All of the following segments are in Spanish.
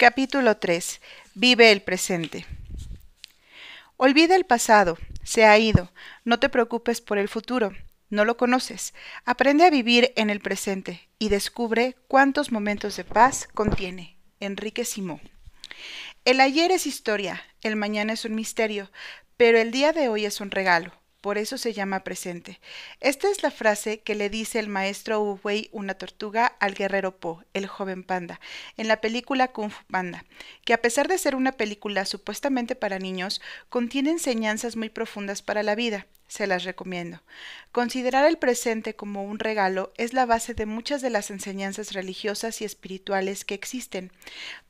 Capítulo 3. Vive el presente. Olvida el pasado, se ha ido, no te preocupes por el futuro, no lo conoces. Aprende a vivir en el presente y descubre cuántos momentos de paz contiene. Enrique Simó. El ayer es historia, el mañana es un misterio, pero el día de hoy es un regalo por eso se llama presente. Esta es la frase que le dice el maestro Uwei una tortuga al guerrero Po, el joven panda, en la película Kung Fu Panda, que a pesar de ser una película supuestamente para niños, contiene enseñanzas muy profundas para la vida se las recomiendo. Considerar el presente como un regalo es la base de muchas de las enseñanzas religiosas y espirituales que existen.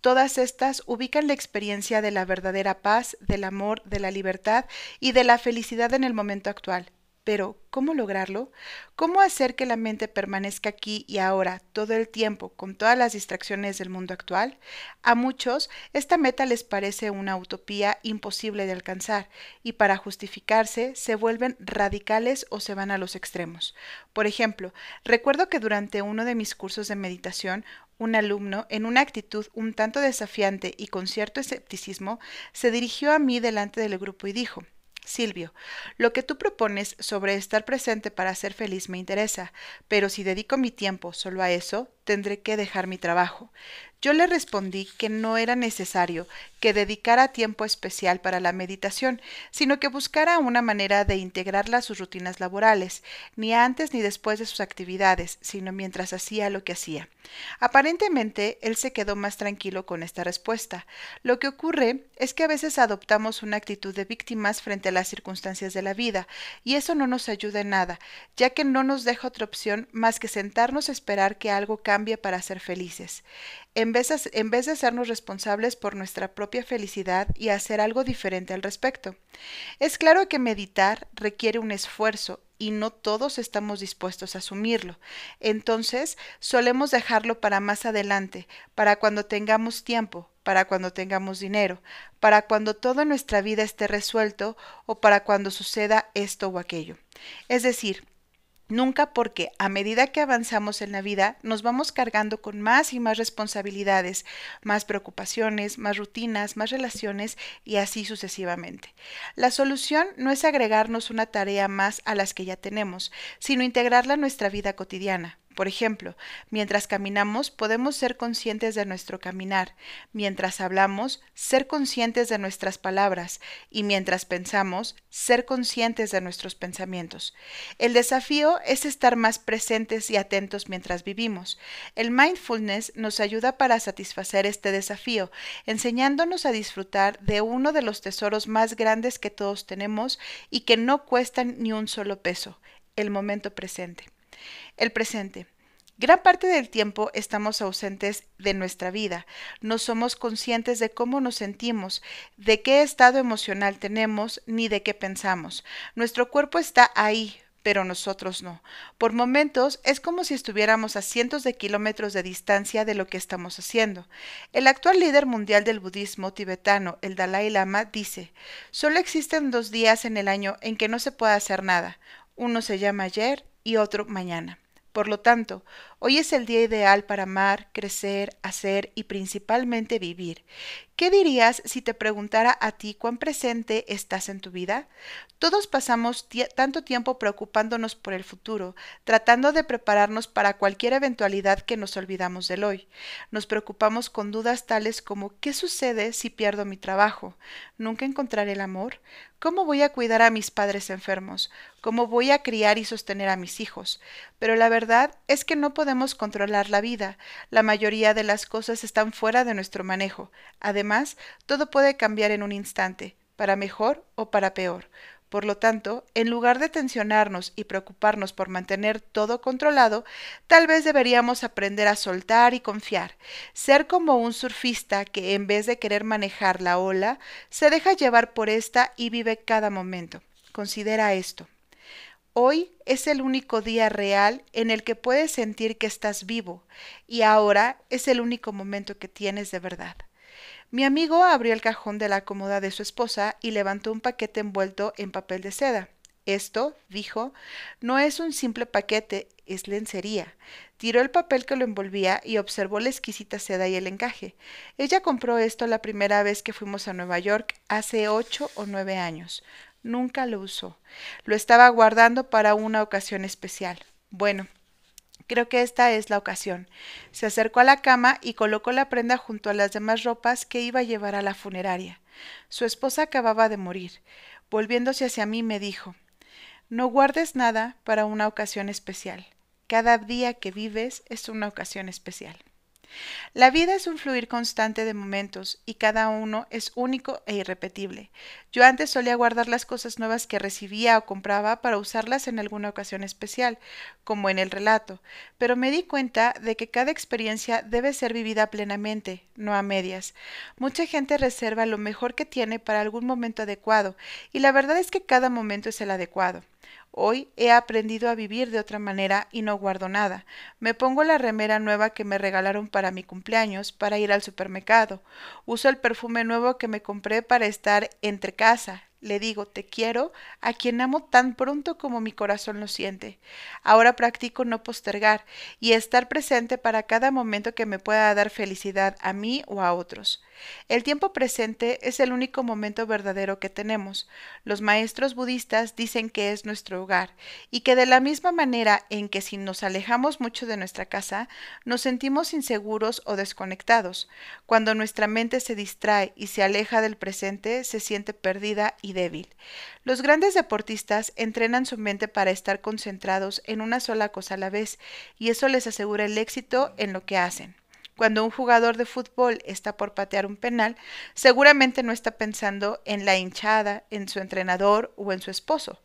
Todas estas ubican la experiencia de la verdadera paz, del amor, de la libertad y de la felicidad en el momento actual. Pero, ¿cómo lograrlo? ¿Cómo hacer que la mente permanezca aquí y ahora todo el tiempo con todas las distracciones del mundo actual? A muchos esta meta les parece una utopía imposible de alcanzar y para justificarse se vuelven radicales o se van a los extremos. Por ejemplo, recuerdo que durante uno de mis cursos de meditación un alumno, en una actitud un tanto desafiante y con cierto escepticismo, se dirigió a mí delante del grupo y dijo Silvio, lo que tú propones sobre estar presente para ser feliz me interesa, pero si dedico mi tiempo solo a eso, tendré que dejar mi trabajo. Yo le respondí que no era necesario que dedicara tiempo especial para la meditación, sino que buscara una manera de integrarla a sus rutinas laborales, ni antes ni después de sus actividades, sino mientras hacía lo que hacía. Aparentemente, él se quedó más tranquilo con esta respuesta. Lo que ocurre es que a veces adoptamos una actitud de víctimas frente a las circunstancias de la vida, y eso no nos ayuda en nada, ya que no nos deja otra opción más que sentarnos a esperar que algo cambie para ser felices en en vez de hacernos responsables por nuestra propia felicidad y hacer algo diferente al respecto. Es claro que meditar requiere un esfuerzo y no todos estamos dispuestos a asumirlo. Entonces, solemos dejarlo para más adelante, para cuando tengamos tiempo, para cuando tengamos dinero, para cuando toda nuestra vida esté resuelto o para cuando suceda esto o aquello. Es decir, Nunca porque a medida que avanzamos en la vida nos vamos cargando con más y más responsabilidades, más preocupaciones, más rutinas, más relaciones y así sucesivamente. La solución no es agregarnos una tarea más a las que ya tenemos, sino integrarla a nuestra vida cotidiana. Por ejemplo, mientras caminamos podemos ser conscientes de nuestro caminar, mientras hablamos, ser conscientes de nuestras palabras y mientras pensamos, ser conscientes de nuestros pensamientos. El desafío es estar más presentes y atentos mientras vivimos. El mindfulness nos ayuda para satisfacer este desafío, enseñándonos a disfrutar de uno de los tesoros más grandes que todos tenemos y que no cuestan ni un solo peso, el momento presente. El presente. Gran parte del tiempo estamos ausentes de nuestra vida, no somos conscientes de cómo nos sentimos, de qué estado emocional tenemos, ni de qué pensamos. Nuestro cuerpo está ahí, pero nosotros no. Por momentos es como si estuviéramos a cientos de kilómetros de distancia de lo que estamos haciendo. El actual líder mundial del budismo tibetano, el Dalai Lama, dice, solo existen dos días en el año en que no se puede hacer nada. Uno se llama ayer y otro mañana. Por lo tanto, hoy es el día ideal para amar, crecer, hacer y principalmente vivir. ¿Qué dirías si te preguntara a ti cuán presente estás en tu vida? Todos pasamos tanto tiempo preocupándonos por el futuro, tratando de prepararnos para cualquier eventualidad que nos olvidamos del hoy. Nos preocupamos con dudas tales como ¿qué sucede si pierdo mi trabajo? ¿Nunca encontraré el amor? ¿Cómo voy a cuidar a mis padres enfermos? ¿Cómo voy a criar y sostener a mis hijos? Pero la verdad es que no podemos controlar la vida. La mayoría de las cosas están fuera de nuestro manejo. Además, todo puede cambiar en un instante, para mejor o para peor. Por lo tanto, en lugar de tensionarnos y preocuparnos por mantener todo controlado, tal vez deberíamos aprender a soltar y confiar, ser como un surfista que en vez de querer manejar la ola, se deja llevar por esta y vive cada momento. Considera esto. Hoy es el único día real en el que puedes sentir que estás vivo y ahora es el único momento que tienes de verdad. Mi amigo abrió el cajón de la cómoda de su esposa y levantó un paquete envuelto en papel de seda. Esto, dijo, no es un simple paquete, es lencería. Tiró el papel que lo envolvía y observó la exquisita seda y el encaje. Ella compró esto la primera vez que fuimos a Nueva York hace ocho o nueve años. Nunca lo usó. Lo estaba guardando para una ocasión especial. Bueno, Creo que esta es la ocasión. Se acercó a la cama y colocó la prenda junto a las demás ropas que iba a llevar a la funeraria. Su esposa acababa de morir. Volviéndose hacia mí me dijo No guardes nada para una ocasión especial. Cada día que vives es una ocasión especial. La vida es un fluir constante de momentos y cada uno es único e irrepetible. Yo antes solía guardar las cosas nuevas que recibía o compraba para usarlas en alguna ocasión especial, como en el relato, pero me di cuenta de que cada experiencia debe ser vivida plenamente, no a medias. Mucha gente reserva lo mejor que tiene para algún momento adecuado, y la verdad es que cada momento es el adecuado. Hoy he aprendido a vivir de otra manera y no guardo nada. Me pongo la remera nueva que me regalaron para mi cumpleaños para ir al supermercado. Uso el perfume nuevo que me compré para estar entre casa, le digo te quiero a quien amo tan pronto como mi corazón lo siente. Ahora practico no postergar y estar presente para cada momento que me pueda dar felicidad a mí o a otros. El tiempo presente es el único momento verdadero que tenemos. Los maestros budistas dicen que es nuestro hogar y que de la misma manera en que si nos alejamos mucho de nuestra casa, nos sentimos inseguros o desconectados. Cuando nuestra mente se distrae y se aleja del presente, se siente perdida y débil. Los grandes deportistas entrenan su mente para estar concentrados en una sola cosa a la vez, y eso les asegura el éxito en lo que hacen. Cuando un jugador de fútbol está por patear un penal, seguramente no está pensando en la hinchada, en su entrenador o en su esposo.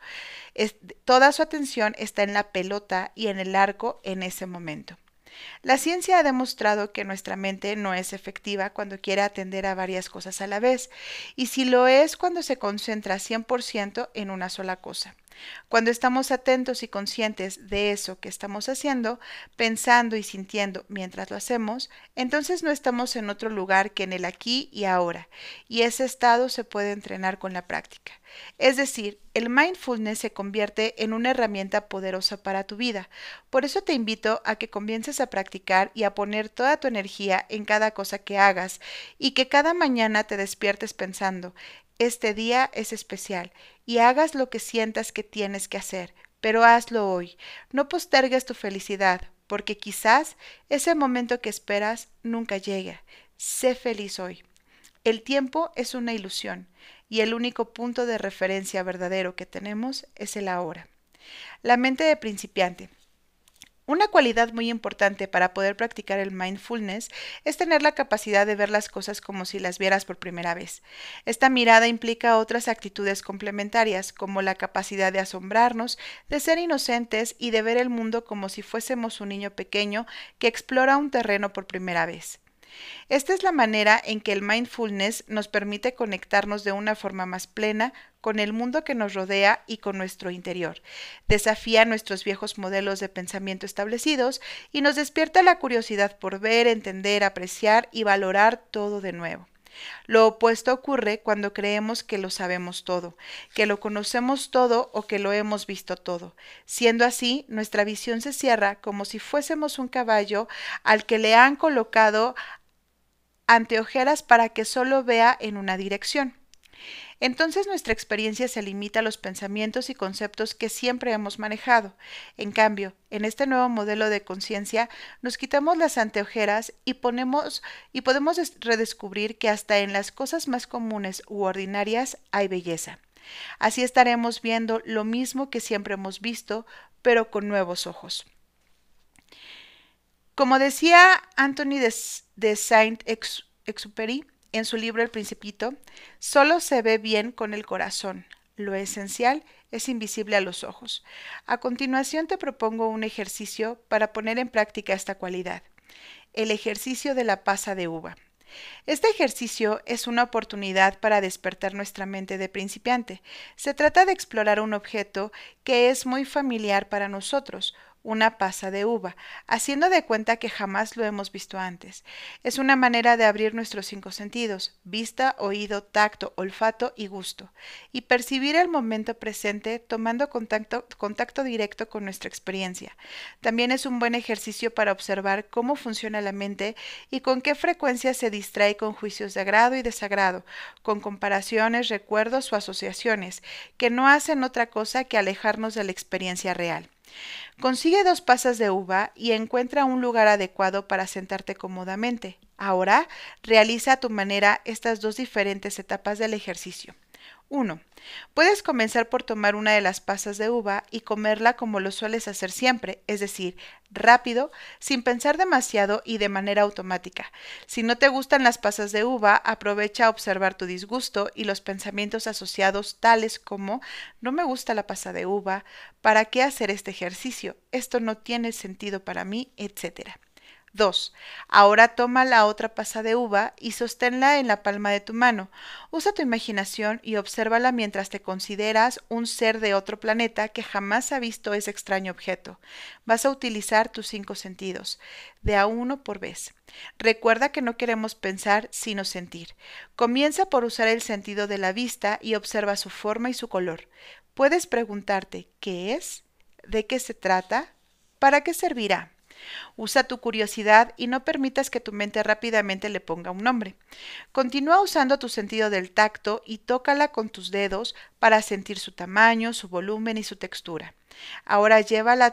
toda su atención está en la pelota y en el arco en ese momento. La ciencia ha demostrado que nuestra mente no es efectiva cuando quiere atender a varias cosas a la vez, y si lo es cuando se concentra 100% en una sola cosa. Cuando estamos atentos y conscientes de eso que estamos haciendo, pensando y sintiendo mientras lo hacemos, entonces no estamos en otro lugar que en el aquí y ahora, y ese estado se puede entrenar con la práctica. Es decir, el mindfulness se convierte en una herramienta poderosa para tu vida. Por eso te invito a que comiences a practicar y a poner toda tu energía en cada cosa que hagas y que cada mañana te despiertes pensando, este día es especial y hagas lo que sientas que tienes que hacer, pero hazlo hoy. No postergues tu felicidad, porque quizás ese momento que esperas nunca llegue. Sé feliz hoy. El tiempo es una ilusión y el único punto de referencia verdadero que tenemos es el ahora. La mente de principiante. Una cualidad muy importante para poder practicar el mindfulness es tener la capacidad de ver las cosas como si las vieras por primera vez. Esta mirada implica otras actitudes complementarias, como la capacidad de asombrarnos, de ser inocentes y de ver el mundo como si fuésemos un niño pequeño que explora un terreno por primera vez. Esta es la manera en que el mindfulness nos permite conectarnos de una forma más plena con el mundo que nos rodea y con nuestro interior. Desafía nuestros viejos modelos de pensamiento establecidos y nos despierta la curiosidad por ver, entender, apreciar y valorar todo de nuevo. Lo opuesto ocurre cuando creemos que lo sabemos todo, que lo conocemos todo o que lo hemos visto todo. Siendo así, nuestra visión se cierra como si fuésemos un caballo al que le han colocado anteojeras para que solo vea en una dirección. Entonces nuestra experiencia se limita a los pensamientos y conceptos que siempre hemos manejado. En cambio, en este nuevo modelo de conciencia nos quitamos las anteojeras y ponemos y podemos redescubrir que hasta en las cosas más comunes u ordinarias hay belleza. Así estaremos viendo lo mismo que siempre hemos visto, pero con nuevos ojos. Como decía Anthony de, Saint-Exupéry en su libro El Principito, solo se ve bien con el corazón. Lo esencial es invisible a los ojos. A continuación te propongo un ejercicio para poner en práctica esta cualidad. El ejercicio de la pasa de uva. Este ejercicio es una oportunidad para despertar nuestra mente de principiante. Se trata de explorar un objeto que es muy familiar para nosotros, una pasa de uva, haciendo de cuenta que jamás lo hemos visto antes. Es una manera de abrir nuestros cinco sentidos, vista, oído, tacto, olfato y gusto, y percibir el momento presente tomando contacto, contacto directo con nuestra experiencia. También es un buen ejercicio para observar cómo funciona la mente y con qué frecuencia se distrae con juicios de agrado y desagrado, con comparaciones, recuerdos o asociaciones, que no hacen otra cosa que alejarnos de la experiencia real. Consigue dos pasas de uva y encuentra un lugar adecuado para sentarte cómodamente. Ahora realiza a tu manera estas dos diferentes etapas del ejercicio. 1. Puedes comenzar por tomar una de las pasas de uva y comerla como lo sueles hacer siempre, es decir, rápido, sin pensar demasiado y de manera automática. Si no te gustan las pasas de uva, aprovecha a observar tu disgusto y los pensamientos asociados tales como no me gusta la pasa de uva, ¿para qué hacer este ejercicio? Esto no tiene sentido para mí, etcétera. 2. Ahora toma la otra pasa de uva y sosténla en la palma de tu mano. Usa tu imaginación y obsérvala mientras te consideras un ser de otro planeta que jamás ha visto ese extraño objeto. Vas a utilizar tus cinco sentidos, de a uno por vez. Recuerda que no queremos pensar sino sentir. Comienza por usar el sentido de la vista y observa su forma y su color. Puedes preguntarte ¿qué es? ¿De qué se trata? ¿Para qué servirá? Usa tu curiosidad y no permitas que tu mente rápidamente le ponga un nombre. Continúa usando tu sentido del tacto y tócala con tus dedos para sentir su tamaño, su volumen y su textura. Ahora llévala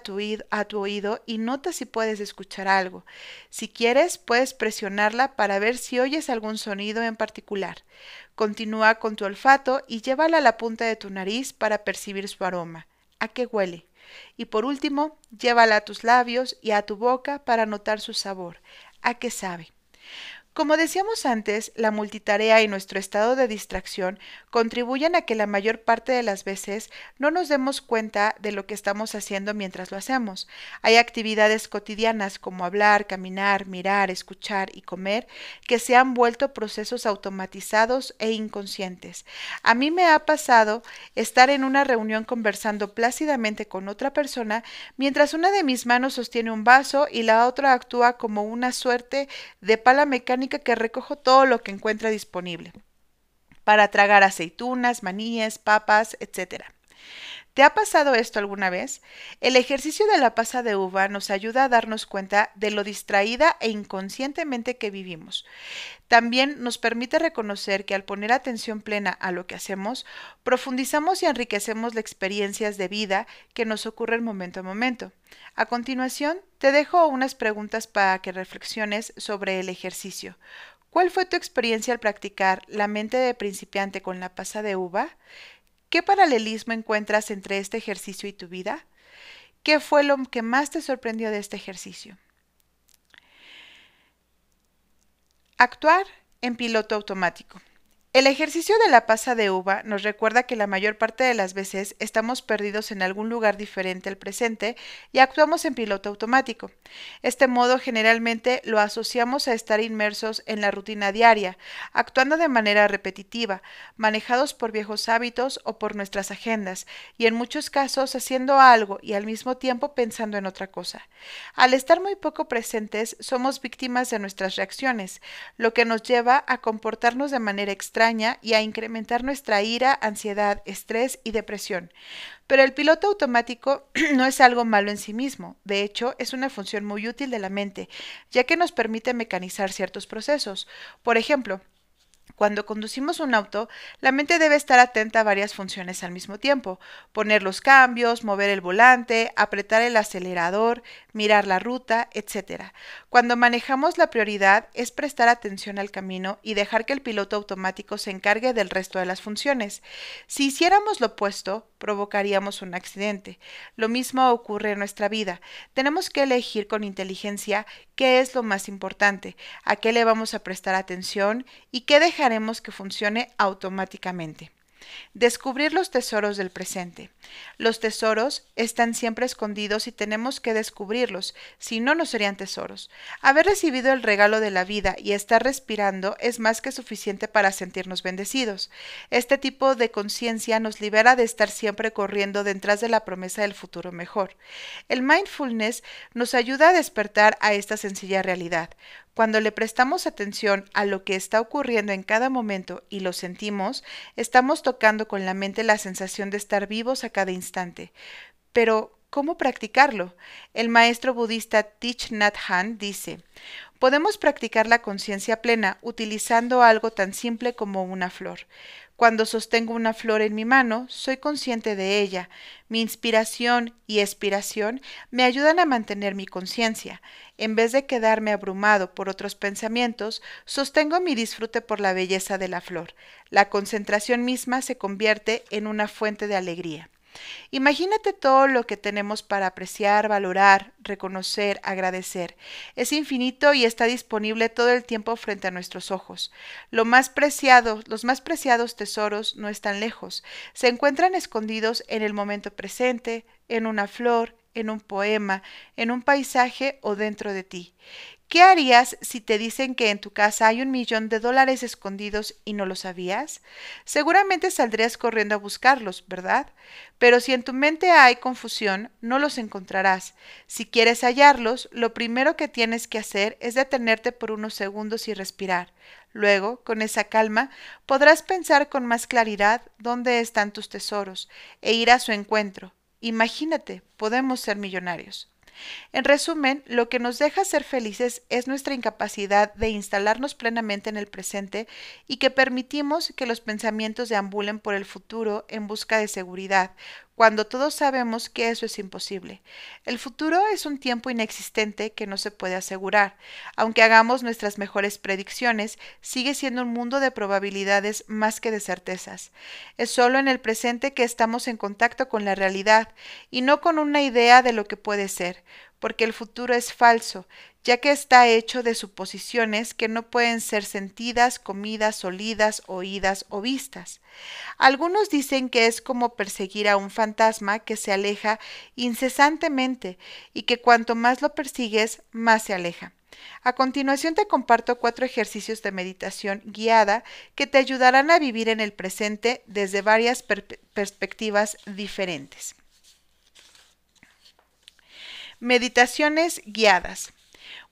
a tu, oído y nota si puedes escuchar algo. Si quieres, puedes presionarla para ver si oyes algún sonido en particular. Continúa con tu olfato y llévala a la punta de tu nariz para percibir su aroma. ¿A qué huele? Y por último, llévala a tus labios y a tu boca para notar su sabor. ¿A qué sabe? Como decíamos antes, la multitarea y nuestro estado de distracción contribuyen a que la mayor parte de las veces no nos demos cuenta de lo que estamos haciendo mientras lo hacemos. Hay actividades cotidianas como hablar, caminar, mirar, escuchar y comer que se han vuelto procesos automatizados e inconscientes. A mí me ha pasado estar en una reunión conversando plácidamente con otra persona mientras una de mis manos sostiene un vaso y la otra actúa como una suerte de pala mecánica que recojo todo lo que encuentra disponible para tragar aceitunas, maníes, papas, etc. ¿Te ha pasado esto alguna vez? El ejercicio de la pasa de uva nos ayuda a darnos cuenta de lo distraída e inconscientemente que vivimos. También nos permite reconocer que al poner atención plena a lo que hacemos, profundizamos y enriquecemos las experiencias de vida que nos ocurren momento a momento. A continuación, te dejo unas preguntas para que reflexiones sobre el ejercicio. ¿Cuál fue tu experiencia al practicar la mente de principiante con la pasa de uva? ¿Qué paralelismo encuentras entre este ejercicio y tu vida? ¿Qué fue lo que más te sorprendió de este ejercicio? Actuar en piloto automático. El ejercicio de la pasa de uva nos recuerda que la mayor parte de las veces estamos perdidos en algún lugar diferente al presente y actuamos en piloto automático. Este modo generalmente lo asociamos a estar inmersos en la rutina diaria, actuando de manera repetitiva, manejados por viejos hábitos o por nuestras agendas, y en muchos casos haciendo algo y al mismo tiempo pensando en otra cosa. Al estar muy poco presentes, somos víctimas de nuestras reacciones, lo que nos lleva a comportarnos de manera extraña y a incrementar nuestra ira, ansiedad, estrés y depresión. Pero el piloto automático no es algo malo en sí mismo, de hecho es una función muy útil de la mente, ya que nos permite mecanizar ciertos procesos. Por ejemplo, cuando conducimos un auto, la mente debe estar atenta a varias funciones al mismo tiempo. Poner los cambios, mover el volante, apretar el acelerador, mirar la ruta, etc. Cuando manejamos la prioridad es prestar atención al camino y dejar que el piloto automático se encargue del resto de las funciones. Si hiciéramos lo opuesto, provocaríamos un accidente. Lo mismo ocurre en nuestra vida. Tenemos que elegir con inteligencia qué es lo más importante, a qué le vamos a prestar atención y qué dejaremos que funcione automáticamente. Descubrir los tesoros del presente. Los tesoros están siempre escondidos y tenemos que descubrirlos, si no, no serían tesoros. Haber recibido el regalo de la vida y estar respirando es más que suficiente para sentirnos bendecidos. Este tipo de conciencia nos libera de estar siempre corriendo detrás de la promesa del futuro mejor. El mindfulness nos ayuda a despertar a esta sencilla realidad. Cuando le prestamos atención a lo que está ocurriendo en cada momento y lo sentimos, estamos tocando con la mente la sensación de estar vivos a cada instante. Pero, ¿cómo practicarlo? El maestro budista Thich Nhat Hanh dice, Podemos practicar la conciencia plena utilizando algo tan simple como una flor. Cuando sostengo una flor en mi mano, soy consciente de ella. Mi inspiración y expiración me ayudan a mantener mi conciencia. En vez de quedarme abrumado por otros pensamientos, sostengo mi disfrute por la belleza de la flor. La concentración misma se convierte en una fuente de alegría. Imagínate todo lo que tenemos para apreciar, valorar, reconocer, agradecer. Es infinito y está disponible todo el tiempo frente a nuestros ojos. Lo más preciado, los más preciados tesoros no están lejos, se encuentran escondidos en el momento presente, en una flor, en un poema, en un paisaje o dentro de ti. ¿Qué harías si te dicen que en tu casa hay un millón de dólares escondidos y no lo sabías? Seguramente saldrías corriendo a buscarlos, ¿verdad? Pero si en tu mente hay confusión, no los encontrarás. Si quieres hallarlos, lo primero que tienes que hacer es detenerte por unos segundos y respirar. Luego, con esa calma, podrás pensar con más claridad dónde están tus tesoros e ir a su encuentro. Imagínate, podemos ser millonarios. En resumen, lo que nos deja ser felices es nuestra incapacidad de instalarnos plenamente en el presente y que permitimos que los pensamientos deambulen por el futuro en busca de seguridad, cuando todos sabemos que eso es imposible. El futuro es un tiempo inexistente que no se puede asegurar. Aunque hagamos nuestras mejores predicciones, sigue siendo un mundo de probabilidades más que de certezas. Es solo en el presente que estamos en contacto con la realidad y no con una idea de lo que puede ser porque el futuro es falso, ya que está hecho de suposiciones que no pueden ser sentidas, comidas, olidas, oídas o vistas. Algunos dicen que es como perseguir a un fantasma que se aleja incesantemente y que cuanto más lo persigues, más se aleja. A continuación te comparto cuatro ejercicios de meditación guiada que te ayudarán a vivir en el presente desde varias perspectivas diferentes. Meditaciones guiadas.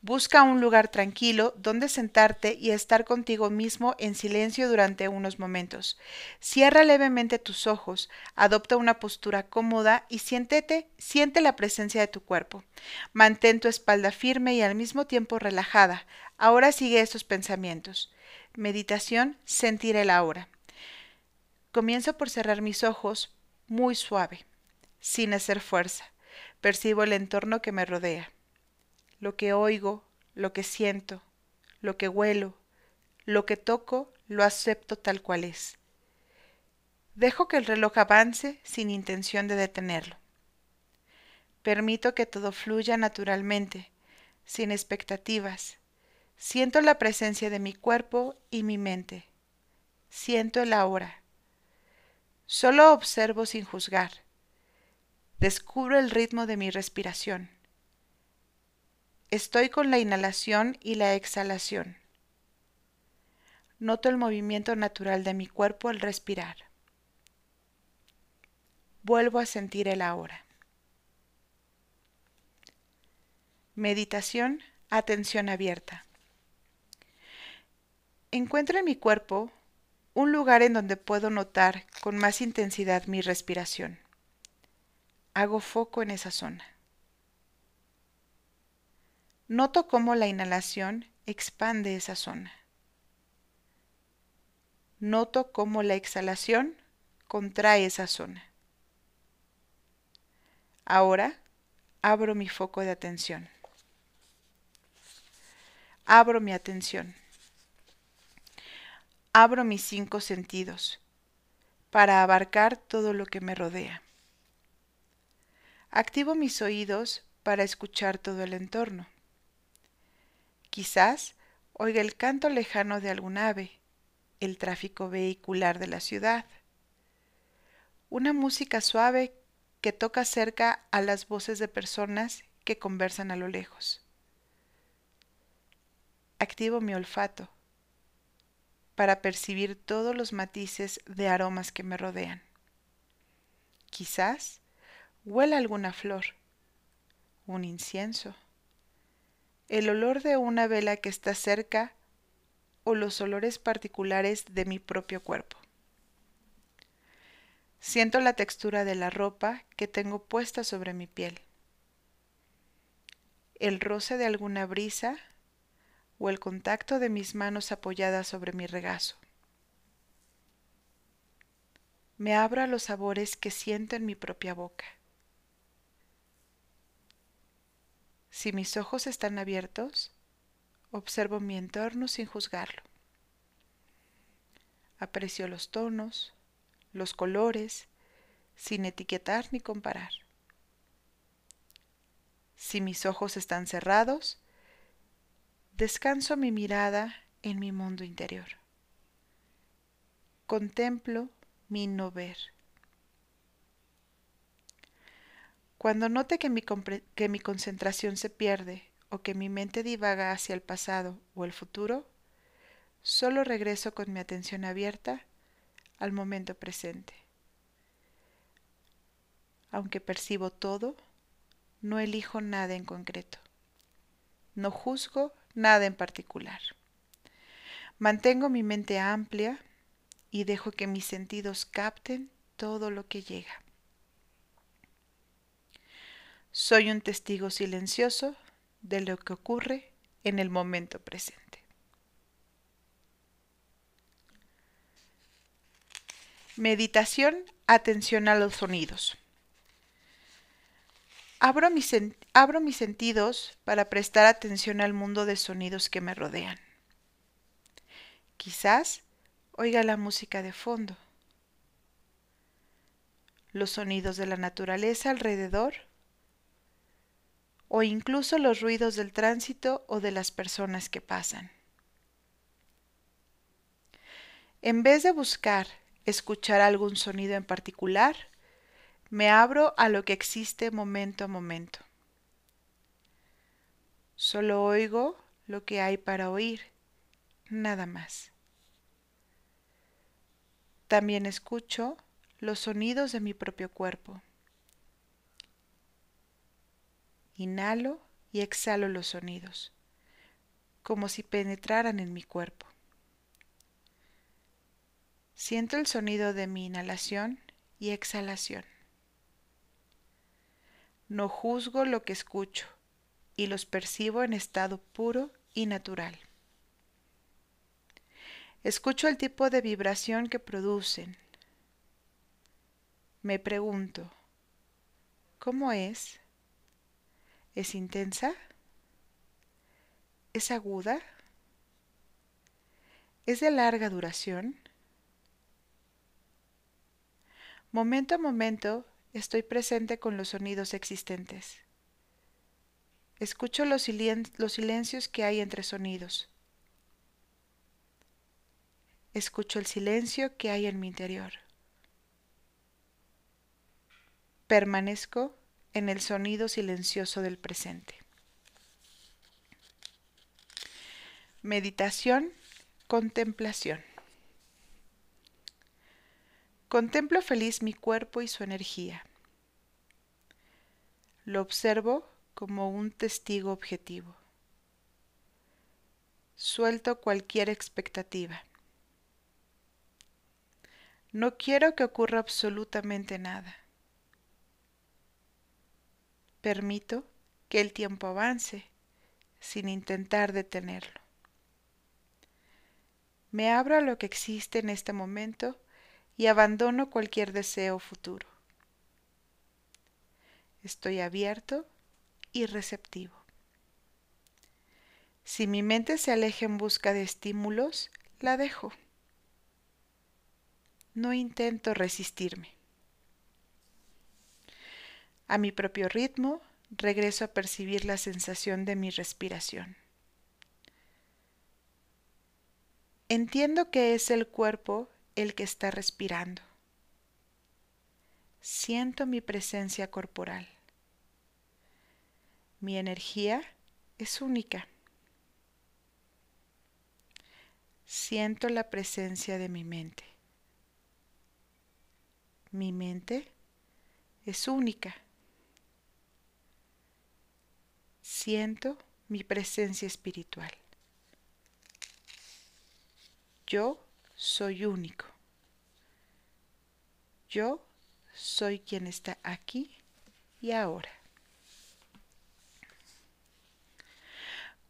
Busca un lugar tranquilo donde sentarte y estar contigo mismo en silencio durante unos momentos. Cierra levemente tus ojos, adopta una postura cómoda y siéntete, siente la presencia de tu cuerpo. Mantén tu espalda firme y al mismo tiempo relajada. Ahora sigue estos pensamientos. Meditación, sentir el ahora. Comienzo por cerrar mis ojos muy suave, sin hacer fuerza percibo el entorno que me rodea, lo que oigo, lo que siento, lo que huelo, lo que toco, lo acepto tal cual es. Dejo que el reloj avance sin intención de detenerlo. Permito que todo fluya naturalmente, sin expectativas. Siento la presencia de mi cuerpo y mi mente. Siento el ahora. Solo observo sin juzgar Descubro el ritmo de mi respiración. Estoy con la inhalación y la exhalación. Noto el movimiento natural de mi cuerpo al respirar. Vuelvo a sentir el ahora. Meditación, atención abierta. Encuentro en mi cuerpo un lugar en donde puedo notar con más intensidad mi respiración hago foco en esa zona. Noto cómo la inhalación expande esa zona. Noto cómo la exhalación contrae esa zona. Ahora abro mi foco de atención. Abro mi atención. Abro mis cinco sentidos para abarcar todo lo que me rodea. Activo mis oídos para escuchar todo el entorno. Quizás oiga el canto lejano de algún ave, el tráfico vehicular de la ciudad, una música suave que toca cerca a las voces de personas que conversan a lo lejos. Activo mi olfato para percibir todos los matices de aromas que me rodean. Quizás huela alguna flor, un incienso, el olor de una vela que está cerca o los olores particulares de mi propio cuerpo. Siento la textura de la ropa que tengo puesta sobre mi piel, el roce de alguna brisa o el contacto de mis manos apoyadas sobre mi regazo. Me abro a los sabores que siento en mi propia boca. Si mis ojos están abiertos, observo mi entorno sin juzgarlo. Aprecio los tonos, los colores, sin etiquetar ni comparar. Si mis ojos están cerrados, descanso mi mirada en mi mundo interior. Contemplo mi no ver. Cuando note que mi, que mi concentración se pierde o que mi mente divaga hacia el pasado o el futuro, solo regreso con mi atención abierta al momento presente. Aunque percibo todo, no elijo nada en concreto. No juzgo nada en particular. Mantengo mi mente amplia y dejo que mis sentidos capten todo lo que llega. Soy un testigo silencioso de lo que ocurre en el momento presente. Meditación, atención a los sonidos. Abro mis, abro mis, sentidos para prestar atención al mundo de sonidos que me rodean. Quizás oiga la música de fondo, los sonidos de la naturaleza alrededor o incluso los ruidos del tránsito o de las personas que pasan. En vez de buscar escuchar algún sonido en particular, me abro a lo que existe momento a momento. Solo oigo lo que hay para oír, nada más. También escucho los sonidos de mi propio cuerpo. Inhalo y exhalo los sonidos, como si penetraran en mi cuerpo. Siento el sonido de mi inhalación y exhalación. No juzgo lo que escucho y los percibo en estado puro y natural. Escucho el tipo de vibración que producen. Me pregunto, ¿cómo es? ¿Es intensa? ¿Es aguda? ¿Es de larga duración? Momento a momento estoy presente con los sonidos existentes. Escucho los, silencios que hay entre sonidos. Escucho el silencio que hay en mi interior. Permanezco en el sonido silencioso del presente. Meditación, contemplación. Contemplo feliz mi cuerpo y su energía. Lo observo como un testigo objetivo. Suelto cualquier expectativa. No quiero que ocurra absolutamente nada. Permito que el tiempo avance sin intentar detenerlo. Me abro a lo que existe en este momento y abandono cualquier deseo futuro. Estoy abierto y receptivo. Si mi mente se aleja en busca de estímulos, la dejo. No intento resistirme. A mi propio ritmo, regreso a percibir la sensación de mi respiración. Entiendo que es el cuerpo el que está respirando. siento mi presencia corporal. Mi energía es única. Siento la presencia de mi mente. Mi mente es única. Siento mi presencia espiritual. Yo soy único. Yo soy quien está aquí y ahora.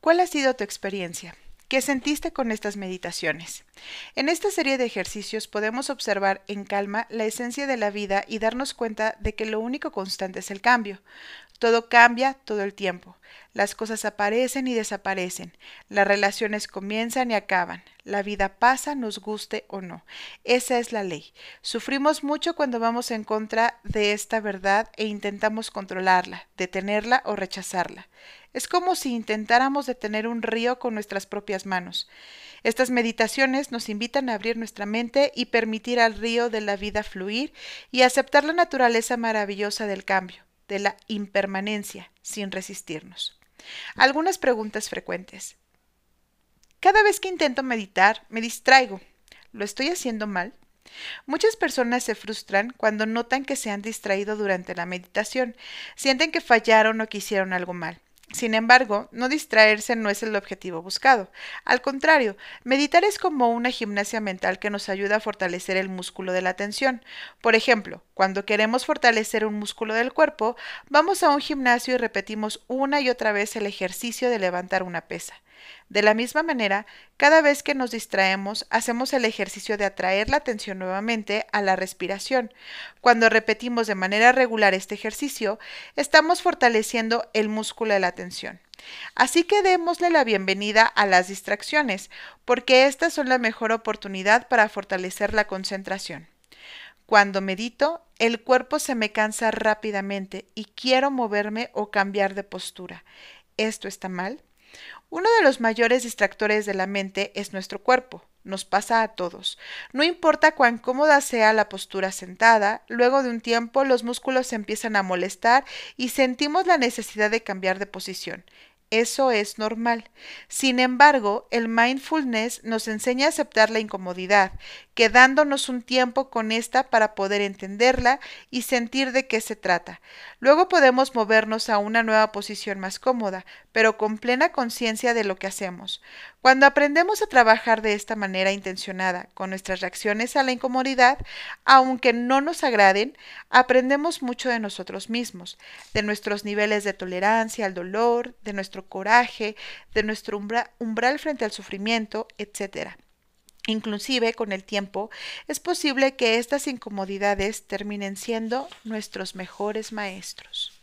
¿Cuál ha sido tu experiencia? ¿Qué sentiste con estas meditaciones? En esta serie de ejercicios podemos observar en calma la esencia de la vida y darnos cuenta de que lo único constante es el cambio. Todo cambia todo el tiempo. Las cosas aparecen y desaparecen. Las relaciones comienzan y acaban. La vida pasa, nos guste o no. Esa es la ley. Sufrimos mucho cuando vamos en contra de esta verdad e intentamos controlarla, detenerla o rechazarla. Es como si intentáramos detener un río con nuestras propias manos. Estas meditaciones nos invitan a abrir nuestra mente y permitir al río de la vida fluir y aceptar la naturaleza maravillosa del cambio de la impermanencia sin resistirnos. Algunas preguntas frecuentes. Cada vez que intento meditar, me distraigo. ¿Lo estoy haciendo mal? Muchas personas se frustran cuando notan que se han distraído durante la meditación, sienten que fallaron o que hicieron algo mal. Sin embargo, no distraerse no es el objetivo buscado. Al contrario, meditar es como una gimnasia mental que nos ayuda a fortalecer el músculo de la atención. Por ejemplo, cuando queremos fortalecer un músculo del cuerpo, vamos a un gimnasio y repetimos una y otra vez el ejercicio de levantar una pesa. De la misma manera, cada vez que nos distraemos, hacemos el ejercicio de atraer la atención nuevamente a la respiración. Cuando repetimos de manera regular este ejercicio, estamos fortaleciendo el músculo de la atención. Así que démosle la bienvenida a las distracciones, porque estas son la mejor oportunidad para fortalecer la concentración. Cuando medito, el cuerpo se me cansa rápidamente y quiero moverme o cambiar de postura. ¿Esto está mal? Uno de los mayores distractores de la mente es nuestro cuerpo. Nos pasa a todos. No importa cuán cómoda sea la postura sentada, luego de un tiempo los músculos se empiezan a molestar y sentimos la necesidad de cambiar de posición. Eso es normal. Sin embargo, el mindfulness nos enseña a aceptar la incomodidad, quedándonos un tiempo con esta para poder entenderla y sentir de qué se trata. Luego podemos movernos a una nueva posición más cómoda, pero con plena conciencia de lo que hacemos. Cuando aprendemos a trabajar de esta manera intencionada con nuestras reacciones a la incomodidad, aunque no nos agraden, aprendemos mucho de nosotros mismos, de nuestros niveles de tolerancia al dolor, de nuestro coraje, de nuestro umbral frente al sufrimiento, etc. Inclusive con el tiempo es posible que estas incomodidades terminen siendo nuestros mejores maestros.